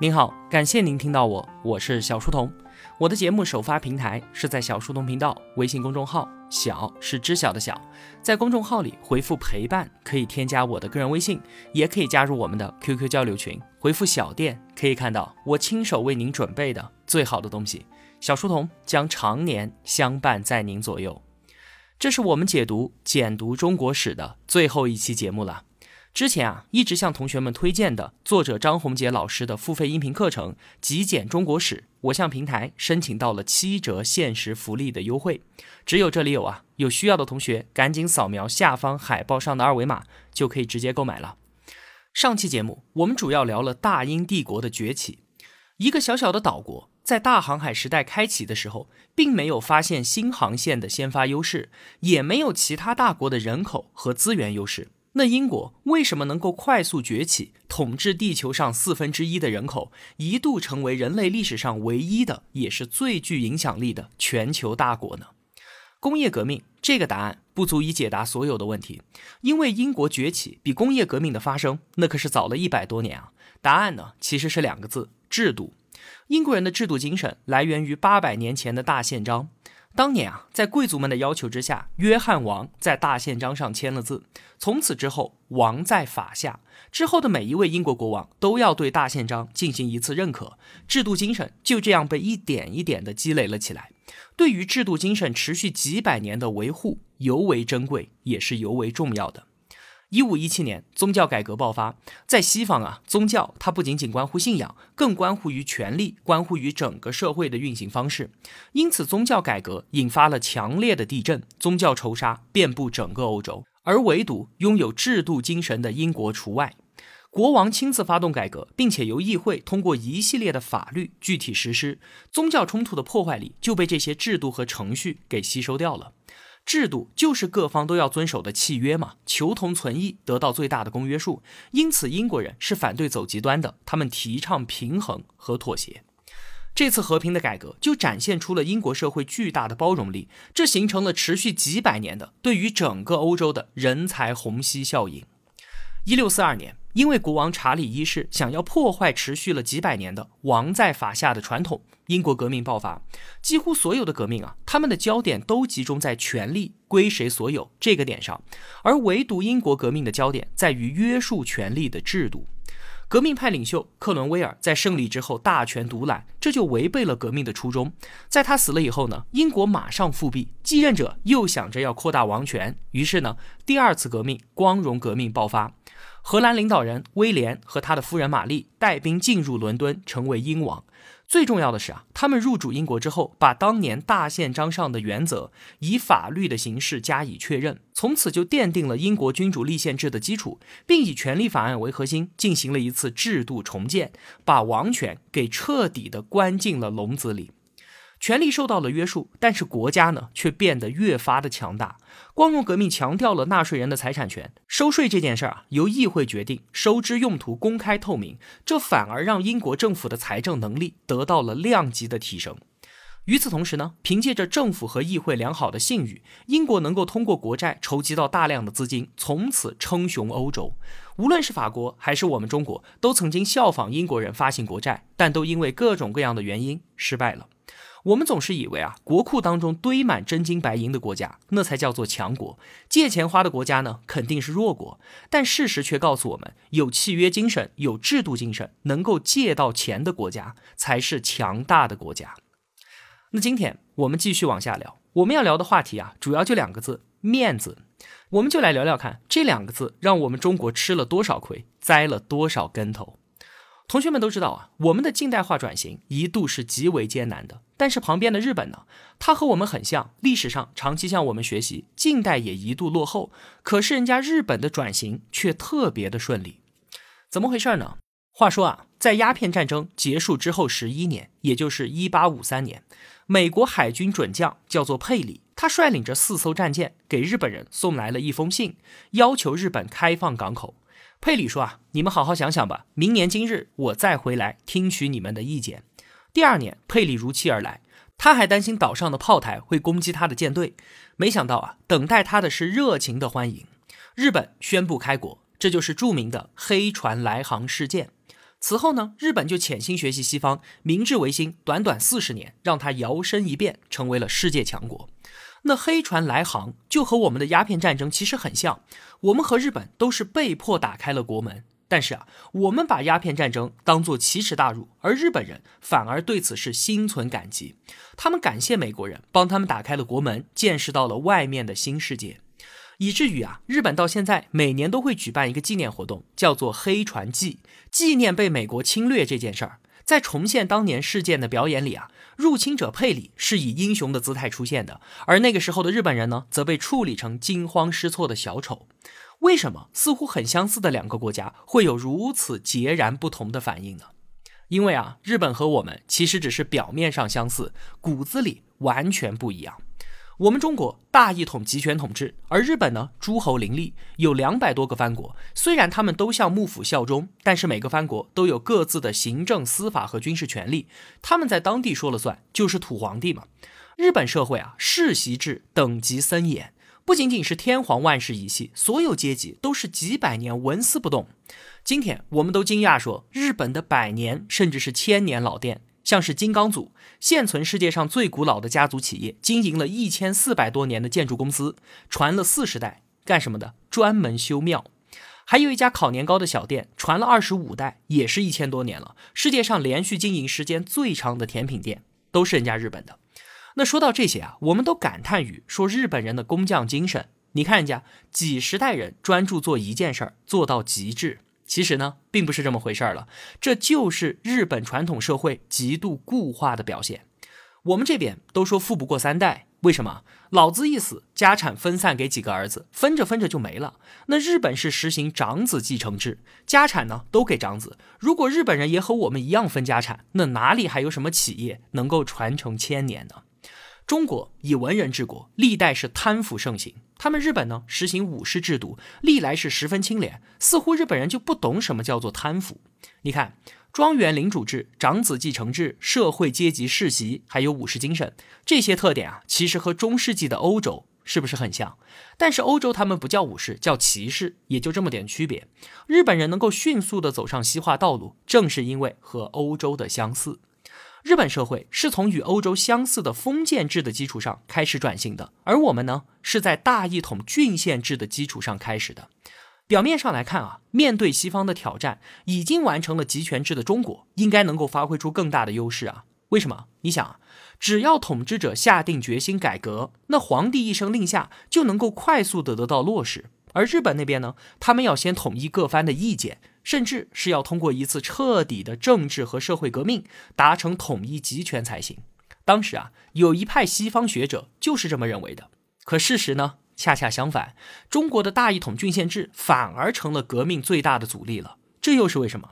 您好，感谢您听到我，我是小书童。我的节目首发平台是在小书童频道微信公众号，小是知晓的小，在公众号里回复陪伴可以添加我的个人微信，也可以加入我们的 QQ 交流群。回复小店可以看到我亲手为您准备的最好的东西。小书童将常年相伴在您左右。这是我们解读简读中国史的最后一期节目了。之前啊，一直向同学们推荐的作者张宏杰老师的付费音频课程《极简中国史》，我向平台申请到了七折限时福利的优惠，只有这里有啊，有需要的同学赶紧扫描下方海报上的二维码，就可以直接购买了。上期节目我们主要聊了大英帝国的崛起，一个小小的岛国在大航海时代开启的时候，并没有发现新航线的先发优势，也没有其他大国的人口和资源优势。那英国为什么能够快速崛起，统治地球上四分之一的人口，一度成为人类历史上唯一的，也是最具影响力的全球大国呢？工业革命这个答案不足以解答所有的问题，因为英国崛起比工业革命的发生那可是早了一百多年啊。答案呢其实是两个字：制度。英国人的制度精神来源于八百年前的大宪章。当年啊，在贵族们的要求之下，约翰王在大宪章上签了字。从此之后，王在法下。之后的每一位英国国王都要对大宪章进行一次认可。制度精神就这样被一点一点的积累了起来。对于制度精神持续几百年的维护，尤为珍贵，也是尤为重要的。一五一七年，宗教改革爆发。在西方啊，宗教它不仅仅关乎信仰，更关乎于权力，关乎于整个社会的运行方式。因此，宗教改革引发了强烈的地震，宗教仇杀遍布整个欧洲。而唯独拥有制度精神的英国除外。国王亲自发动改革，并且由议会通过一系列的法律具体实施，宗教冲突的破坏力就被这些制度和程序给吸收掉了。制度就是各方都要遵守的契约嘛，求同存异，得到最大的公约数。因此，英国人是反对走极端的，他们提倡平衡和妥协。这次和平的改革就展现出了英国社会巨大的包容力，这形成了持续几百年的对于整个欧洲的人才虹吸效应。一六四二年。因为国王查理一世想要破坏持续了几百年的王在法下的传统，英国革命爆发。几乎所有的革命啊，他们的焦点都集中在权力归谁所有这个点上，而唯独英国革命的焦点在于约束权力的制度。革命派领袖克伦威尔在胜利之后大权独揽，这就违背了革命的初衷。在他死了以后呢，英国马上复辟，继任者又想着要扩大王权，于是呢，第二次革命——光荣革命爆发。荷兰领导人威廉和他的夫人玛丽带兵进入伦敦，成为英王。最重要的是啊，他们入主英国之后，把当年大宪章上的原则以法律的形式加以确认，从此就奠定了英国君主立宪制的基础，并以权力法案为核心，进行了一次制度重建，把王权给彻底的关进了笼子里。权力受到了约束，但是国家呢却变得越发的强大。光荣革命强调了纳税人的财产权，收税这件事儿啊由议会决定，收支用途公开透明，这反而让英国政府的财政能力得到了量级的提升。与此同时呢，凭借着政府和议会良好的信誉，英国能够通过国债筹集到大量的资金，从此称雄欧洲。无论是法国还是我们中国，都曾经效仿英国人发行国债，但都因为各种各样的原因失败了。我们总是以为啊，国库当中堆满真金白银的国家，那才叫做强国；借钱花的国家呢，肯定是弱国。但事实却告诉我们，有契约精神、有制度精神，能够借到钱的国家，才是强大的国家。那今天我们继续往下聊，我们要聊的话题啊，主要就两个字：面子。我们就来聊聊看，这两个字让我们中国吃了多少亏，栽了多少跟头。同学们都知道啊，我们的近代化转型一度是极为艰难的。但是旁边的日本呢，它和我们很像，历史上长期向我们学习，近代也一度落后。可是人家日本的转型却特别的顺利，怎么回事呢？话说啊，在鸦片战争结束之后十一年，也就是一八五三年，美国海军准将叫做佩里，他率领着四艘战舰给日本人送来了一封信，要求日本开放港口。佩里说啊，你们好好想想吧，明年今日我再回来听取你们的意见。第二年，佩里如期而来，他还担心岛上的炮台会攻击他的舰队，没想到啊，等待他的是热情的欢迎。日本宣布开国，这就是著名的黑船来航事件。此后呢，日本就潜心学习西方，明治维新，短短四十年，让他摇身一变成为了世界强国。那黑船来航就和我们的鸦片战争其实很像，我们和日本都是被迫打开了国门。但是啊，我们把鸦片战争当作奇耻大辱，而日本人反而对此是心存感激。他们感谢美国人帮他们打开了国门，见识到了外面的新世界，以至于啊，日本到现在每年都会举办一个纪念活动，叫做黑船祭，纪念被美国侵略这件事儿。在重现当年事件的表演里啊，入侵者佩里是以英雄的姿态出现的，而那个时候的日本人呢，则被处理成惊慌失措的小丑。为什么似乎很相似的两个国家会有如此截然不同的反应呢？因为啊，日本和我们其实只是表面上相似，骨子里完全不一样。我们中国大一统集权统治，而日本呢，诸侯林立，有两百多个藩国。虽然他们都向幕府效忠，但是每个藩国都有各自的行政、司法和军事权力，他们在当地说了算，就是土皇帝嘛。日本社会啊，世袭制，等级森严，不仅仅是天皇万世一系，所有阶级都是几百年纹丝不动。今天我们都惊讶说，日本的百年甚至是千年老店。像是金刚组，现存世界上最古老的家族企业，经营了一千四百多年的建筑公司，传了四十代，干什么的？专门修庙。还有一家烤年糕的小店，传了二十五代，也是一千多年了。世界上连续经营时间最长的甜品店，都是人家日本的。那说到这些啊，我们都感叹于说日本人的工匠精神。你看人家几十代人专注做一件事儿，做到极致。其实呢，并不是这么回事儿了，这就是日本传统社会极度固化的表现。我们这边都说富不过三代，为什么？老子一死，家产分散给几个儿子，分着分着就没了。那日本是实行长子继承制，家产呢都给长子。如果日本人也和我们一样分家产，那哪里还有什么企业能够传承千年呢？中国以文人治国，历代是贪腐盛行。他们日本呢，实行武士制度，历来是十分清廉。似乎日本人就不懂什么叫做贪腐。你看，庄园领主制、长子继承制、社会阶级世袭，还有武士精神，这些特点啊，其实和中世纪的欧洲是不是很像？但是欧洲他们不叫武士，叫骑士，也就这么点区别。日本人能够迅速的走上西化道路，正是因为和欧洲的相似。日本社会是从与欧洲相似的封建制的基础上开始转型的，而我们呢，是在大一统郡县制的基础上开始的。表面上来看啊，面对西方的挑战，已经完成了集权制的中国，应该能够发挥出更大的优势啊。为什么？你想，只要统治者下定决心改革，那皇帝一声令下就能够快速的得到落实。而日本那边呢，他们要先统一各藩的意见。甚至是要通过一次彻底的政治和社会革命达成统一集权才行。当时啊，有一派西方学者就是这么认为的。可事实呢，恰恰相反，中国的大一统郡县制反而成了革命最大的阻力了。这又是为什么？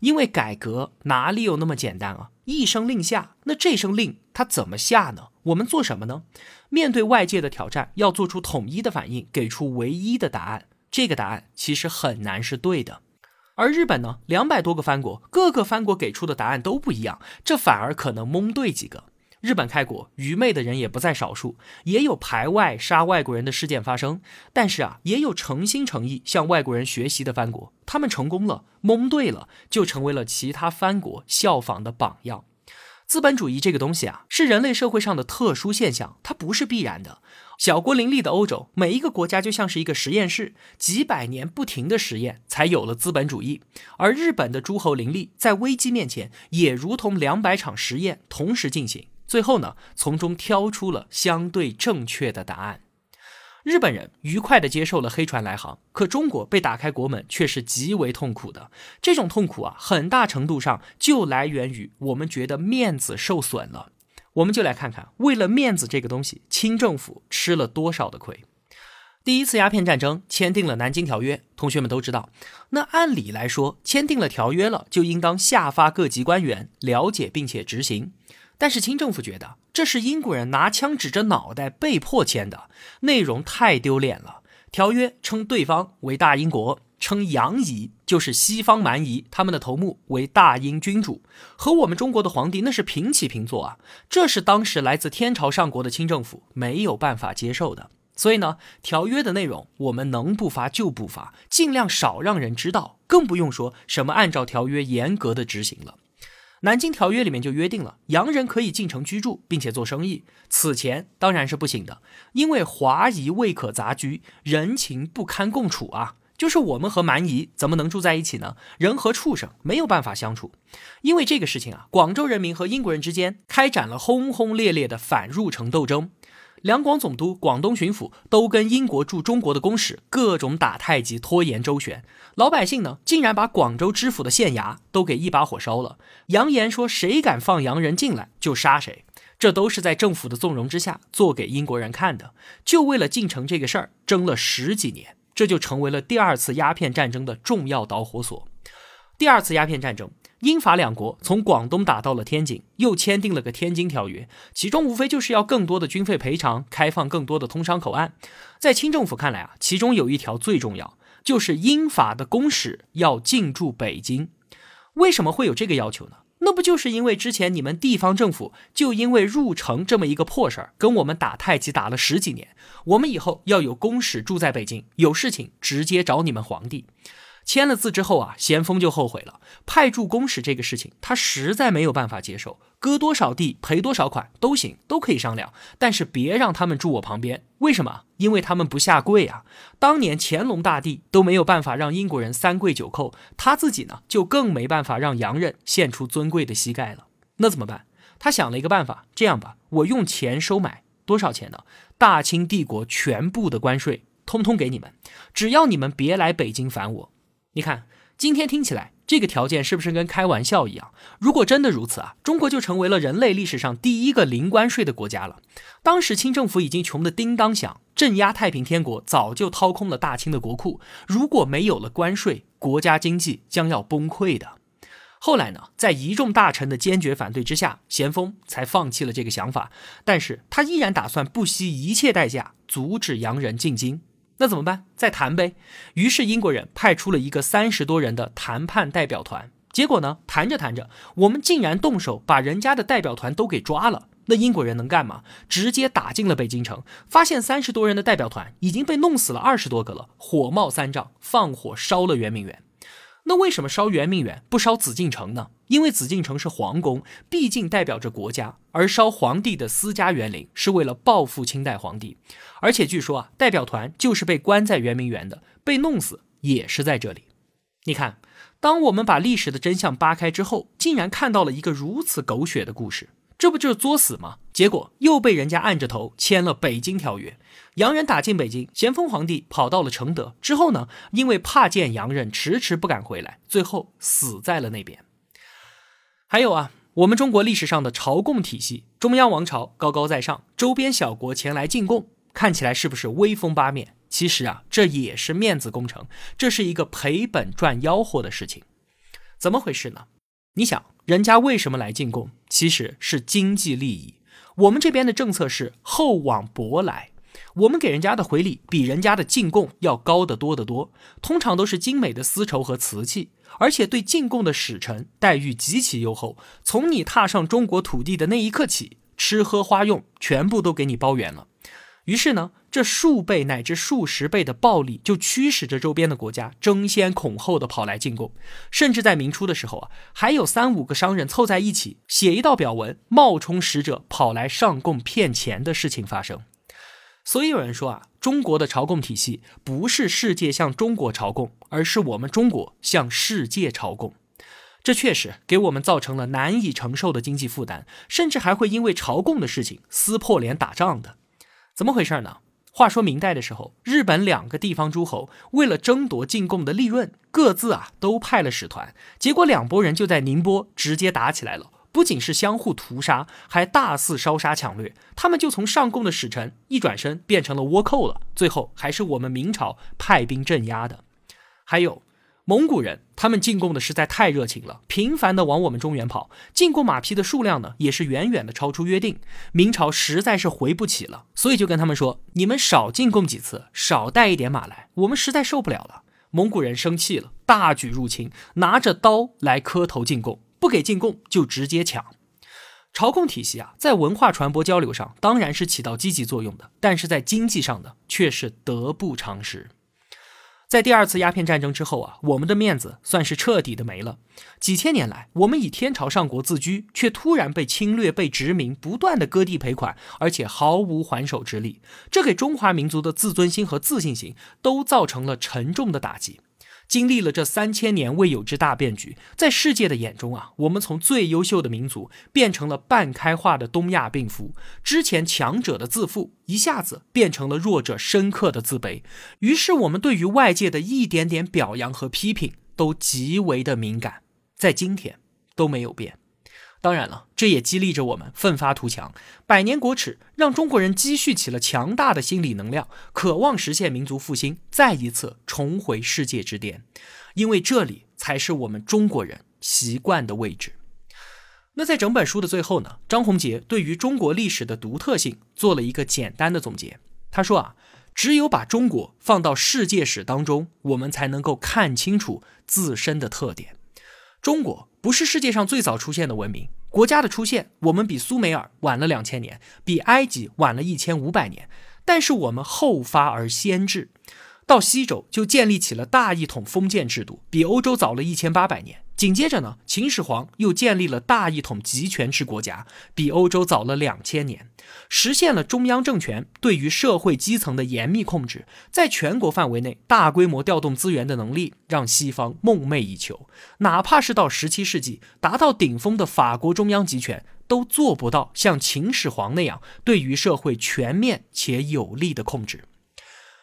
因为改革哪里有那么简单啊？一声令下，那这声令他怎么下呢？我们做什么呢？面对外界的挑战，要做出统一的反应，给出唯一的答案。这个答案其实很难是对的。而日本呢，两百多个藩国，各个藩国给出的答案都不一样，这反而可能蒙对几个。日本开国，愚昧的人也不在少数，也有排外杀外国人的事件发生。但是啊，也有诚心诚意向外国人学习的藩国，他们成功了，蒙对了，就成为了其他藩国效仿的榜样。资本主义这个东西啊，是人类社会上的特殊现象，它不是必然的。小国林立的欧洲，每一个国家就像是一个实验室，几百年不停的实验，才有了资本主义。而日本的诸侯林立，在危机面前，也如同两百场实验同时进行，最后呢，从中挑出了相对正确的答案。日本人愉快地接受了黑船来航，可中国被打开国门却是极为痛苦的。这种痛苦啊，很大程度上就来源于我们觉得面子受损了。我们就来看看，为了面子这个东西，清政府吃了多少的亏。第一次鸦片战争签订了南京条约，同学们都知道。那按理来说，签订了条约了，就应当下发各级官员了解并且执行。但是清政府觉得这是英国人拿枪指着脑袋被迫签的，内容太丢脸了。条约称对方为大英国，称洋夷就是西方蛮夷，他们的头目为大英君主，和我们中国的皇帝那是平起平坐啊。这是当时来自天朝上国的清政府没有办法接受的。所以呢，条约的内容我们能不发就不发，尽量少让人知道，更不用说什么按照条约严格的执行了。南京条约里面就约定了，洋人可以进城居住，并且做生意，此前当然是不行的，因为华夷未可杂居，人情不堪共处啊。就是我们和蛮夷怎么能住在一起呢？人和畜生没有办法相处。因为这个事情啊，广州人民和英国人之间开展了轰轰烈烈的反入城斗争。两广总督、广东巡抚都跟英国驻中国的公使各种打太极、拖延周旋，老百姓呢竟然把广州知府的县衙都给一把火烧了，扬言说谁敢放洋人进来就杀谁。这都是在政府的纵容之下做给英国人看的，就为了进城这个事儿争了十几年，这就成为了第二次鸦片战争的重要导火索。第二次鸦片战争。英法两国从广东打到了天津，又签订了个《天津条约》，其中无非就是要更多的军费赔偿，开放更多的通商口岸。在清政府看来啊，其中有一条最重要，就是英法的公使要进驻北京。为什么会有这个要求呢？那不就是因为之前你们地方政府就因为入城这么一个破事儿，跟我们打太极打了十几年，我们以后要有公使住在北京，有事情直接找你们皇帝。签了字之后啊，咸丰就后悔了。派驻公使这个事情，他实在没有办法接受，割多少地赔多少款都行，都可以商量，但是别让他们住我旁边。为什么？因为他们不下跪啊。当年乾隆大帝都没有办法让英国人三跪九叩，他自己呢就更没办法让洋人献出尊贵的膝盖了。那怎么办？他想了一个办法，这样吧，我用钱收买多少钱呢？大清帝国全部的关税通通给你们，只要你们别来北京烦我。你看，今天听起来这个条件是不是跟开玩笑一样？如果真的如此啊，中国就成为了人类历史上第一个零关税的国家了。当时清政府已经穷得叮当响，镇压太平天国早就掏空了大清的国库。如果没有了关税，国家经济将要崩溃的。后来呢，在一众大臣的坚决反对之下，咸丰才放弃了这个想法。但是他依然打算不惜一切代价阻止洋人进京。那怎么办？再谈呗。于是英国人派出了一个三十多人的谈判代表团。结果呢，谈着谈着，我们竟然动手把人家的代表团都给抓了。那英国人能干嘛？直接打进了北京城，发现三十多人的代表团已经被弄死了二十多个了，火冒三丈，放火烧了圆明园。那为什么烧圆明园不烧紫禁城呢？因为紫禁城是皇宫，毕竟代表着国家；而烧皇帝的私家园林是为了报复清代皇帝。而且据说啊，代表团就是被关在圆明园的，被弄死也是在这里。你看，当我们把历史的真相扒开之后，竟然看到了一个如此狗血的故事。这不就是作死吗？结果又被人家按着头签了《北京条约》，洋人打进北京，咸丰皇帝跑到了承德之后呢，因为怕见洋人，迟迟不敢回来，最后死在了那边。还有啊，我们中国历史上的朝贡体系，中央王朝高高在上，周边小国前来进贡，看起来是不是威风八面？其实啊，这也是面子工程，这是一个赔本赚吆喝的事情。怎么回事呢？你想，人家为什么来进贡？其实是经济利益。我们这边的政策是厚往薄来，我们给人家的回礼比人家的进贡要高得多得多，通常都是精美的丝绸和瓷器，而且对进贡的使臣待遇极其优厚。从你踏上中国土地的那一刻起，吃喝花用全部都给你包圆了。于是呢？这数倍乃至数十倍的暴力，就驱使着周边的国家争先恐后的跑来进贡，甚至在明初的时候啊，还有三五个商人凑在一起写一道表文，冒充使者跑来上贡骗钱的事情发生。所以有人说啊，中国的朝贡体系不是世界向中国朝贡，而是我们中国向世界朝贡。这确实给我们造成了难以承受的经济负担，甚至还会因为朝贡的事情撕破脸打仗的。怎么回事呢？话说明代的时候，日本两个地方诸侯为了争夺进贡的利润，各自啊都派了使团，结果两拨人就在宁波直接打起来了。不仅是相互屠杀，还大肆烧杀抢掠。他们就从上贡的使臣一转身变成了倭寇了。最后还是我们明朝派兵镇压的。还有。蒙古人他们进贡的实在太热情了，频繁的往我们中原跑，进贡马匹的数量呢也是远远的超出约定。明朝实在是回不起了，所以就跟他们说：“你们少进贡几次，少带一点马来，我们实在受不了了。”蒙古人生气了，大举入侵，拿着刀来磕头进贡，不给进贡就直接抢。朝贡体系啊，在文化传播交流上当然是起到积极作用的，但是在经济上的却是得不偿失。在第二次鸦片战争之后啊，我们的面子算是彻底的没了。几千年来，我们以天朝上国自居，却突然被侵略、被殖民，不断的割地赔款，而且毫无还手之力，这给中华民族的自尊心和自信心都造成了沉重的打击。经历了这三千年未有之大变局，在世界的眼中啊，我们从最优秀的民族变成了半开化的东亚病夫。之前强者的自负，一下子变成了弱者深刻的自卑。于是，我们对于外界的一点点表扬和批评都极为的敏感，在今天都没有变。当然了，这也激励着我们奋发图强。百年国耻让中国人积蓄起了强大的心理能量，渴望实现民族复兴，再一次重回世界之巅。因为这里才是我们中国人习惯的位置。那在整本书的最后呢，张宏杰对于中国历史的独特性做了一个简单的总结。他说啊，只有把中国放到世界史当中，我们才能够看清楚自身的特点。中国。不是世界上最早出现的文明。国家的出现，我们比苏美尔晚了两千年，比埃及晚了一千五百年，但是我们后发而先至，到西周就建立起了大一统封建制度，比欧洲早了一千八百年。紧接着呢，秦始皇又建立了大一统集权制国家，比欧洲早了两千年，实现了中央政权对于社会基层的严密控制，在全国范围内大规模调动资源的能力，让西方梦寐以求。哪怕是到十七世纪达到顶峰的法国中央集权，都做不到像秦始皇那样对于社会全面且有力的控制。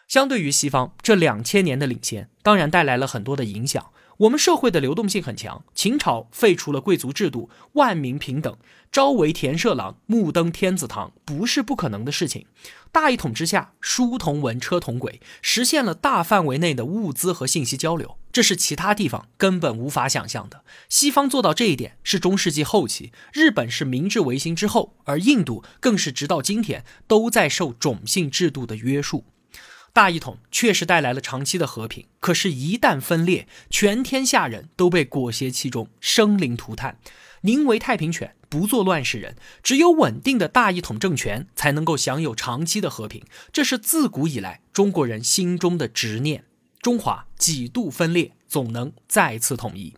相对于西方这两千年的领先，当然带来了很多的影响。我们社会的流动性很强。秦朝废除了贵族制度，万民平等，朝为田舍郎，暮登天子堂，不是不可能的事情。大一统之下，书同文，车同轨，实现了大范围内的物资和信息交流，这是其他地方根本无法想象的。西方做到这一点是中世纪后期，日本是明治维新之后，而印度更是直到今天都在受种姓制度的约束。大一统确实带来了长期的和平，可是，一旦分裂，全天下人都被裹挟其中，生灵涂炭。宁为太平犬，不做乱世人。只有稳定的大一统政权，才能够享有长期的和平。这是自古以来中国人心中的执念。中华几度分裂，总能再次统一。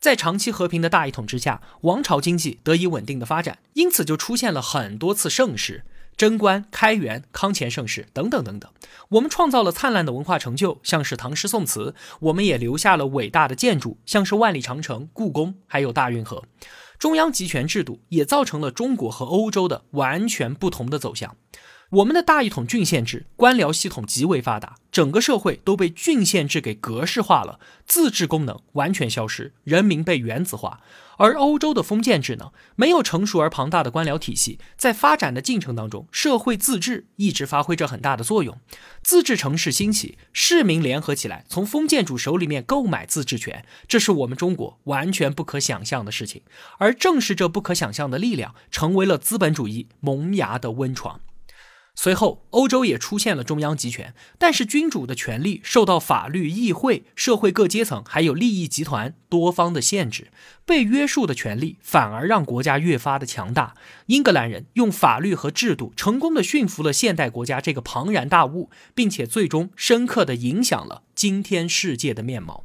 在长期和平的大一统之下，王朝经济得以稳定的发展，因此就出现了很多次盛世。贞观、开元、康乾盛世等等等等，我们创造了灿烂的文化成就，像是唐诗宋词；我们也留下了伟大的建筑，像是万里长城、故宫，还有大运河。中央集权制度也造成了中国和欧洲的完全不同的走向。我们的大一统郡县制官僚系统极为发达，整个社会都被郡县制给格式化了，自治功能完全消失，人民被原子化。而欧洲的封建制呢，没有成熟而庞大的官僚体系，在发展的进程当中，社会自治一直发挥着很大的作用。自治城市兴起，市民联合起来，从封建主手里面购买自治权，这是我们中国完全不可想象的事情。而正是这不可想象的力量，成为了资本主义萌芽的温床。随后，欧洲也出现了中央集权，但是君主的权力受到法律、议会、社会各阶层还有利益集团多方的限制，被约束的权力反而让国家越发的强大。英格兰人用法律和制度成功的驯服了现代国家这个庞然大物，并且最终深刻的影响了今天世界的面貌。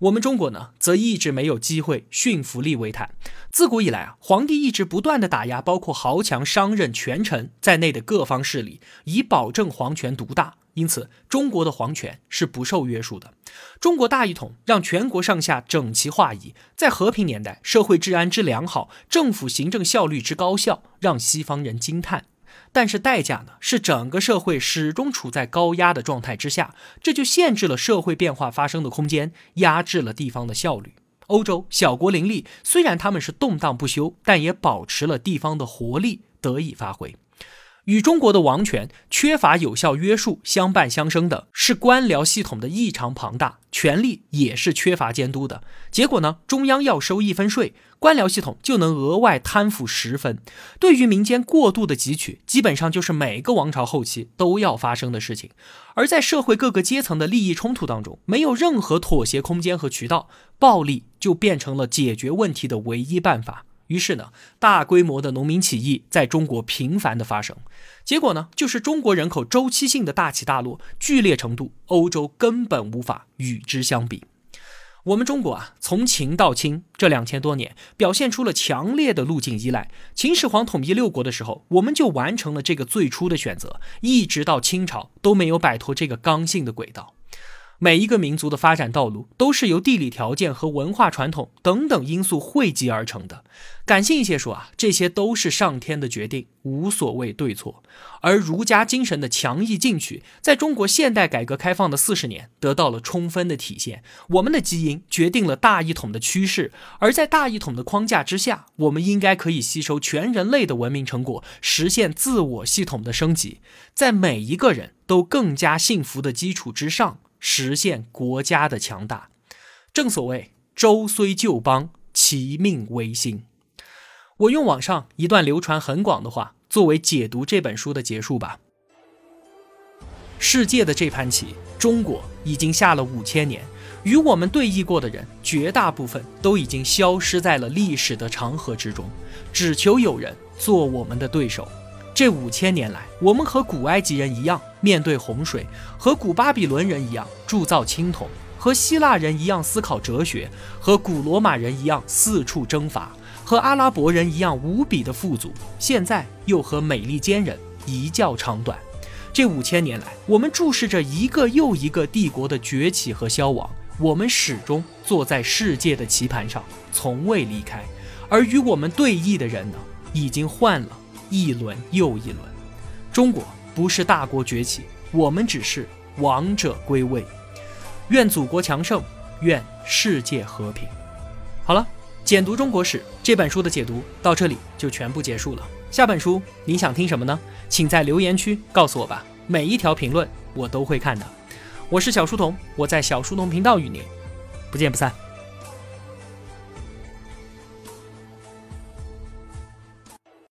我们中国呢，则一直没有机会驯服利维坦。自古以来啊，皇帝一直不断的打压包括豪强、商人、权臣在内的各方势力，以保证皇权独大。因此，中国的皇权是不受约束的。中国大一统让全国上下整齐划一，在和平年代，社会治安之良好，政府行政效率之高效，让西方人惊叹。但是代价呢，是整个社会始终处在高压的状态之下，这就限制了社会变化发生的空间，压制了地方的效率。欧洲小国林立，虽然他们是动荡不休，但也保持了地方的活力得以发挥。与中国的王权缺乏有效约束相伴相生的是官僚系统的异常庞大，权力也是缺乏监督的。结果呢，中央要收一分税，官僚系统就能额外贪腐十分。对于民间过度的汲取，基本上就是每个王朝后期都要发生的事情。而在社会各个阶层的利益冲突当中，没有任何妥协空间和渠道，暴力就变成了解决问题的唯一办法。于是呢，大规模的农民起义在中国频繁的发生。结果呢，就是中国人口周期性的大起大落，剧烈程度，欧洲根本无法与之相比。我们中国啊，从秦到清这两千多年，表现出了强烈的路径依赖。秦始皇统一六国的时候，我们就完成了这个最初的选择，一直到清朝都没有摆脱这个刚性的轨道。每一个民族的发展道路都是由地理条件和文化传统等等因素汇集而成的。感性一些说啊，这些都是上天的决定，无所谓对错。而儒家精神的强义进取，在中国现代改革开放的四十年得到了充分的体现。我们的基因决定了大一统的趋势，而在大一统的框架之下，我们应该可以吸收全人类的文明成果，实现自我系统的升级，在每一个人都更加幸福的基础之上。实现国家的强大，正所谓“周虽旧邦，其命维新”。我用网上一段流传很广的话作为解读这本书的结束吧。世界的这盘棋，中国已经下了五千年，与我们对弈过的人，绝大部分都已经消失在了历史的长河之中，只求有人做我们的对手。这五千年来，我们和古埃及人一样面对洪水，和古巴比伦人一样铸造青铜，和希腊人一样思考哲学，和古罗马人一样四处征伐，和阿拉伯人一样无比的富足。现在又和美利坚人一较长短。这五千年来，我们注视着一个又一个帝国的崛起和消亡，我们始终坐在世界的棋盘上，从未离开。而与我们对弈的人呢，已经换了。一轮又一轮，中国不是大国崛起，我们只是王者归位。愿祖国强盛，愿世界和平。好了，简读中国史这本书的解读到这里就全部结束了。下本书你想听什么呢？请在留言区告诉我吧，每一条评论我都会看的。我是小书童，我在小书童频道与您不见不散。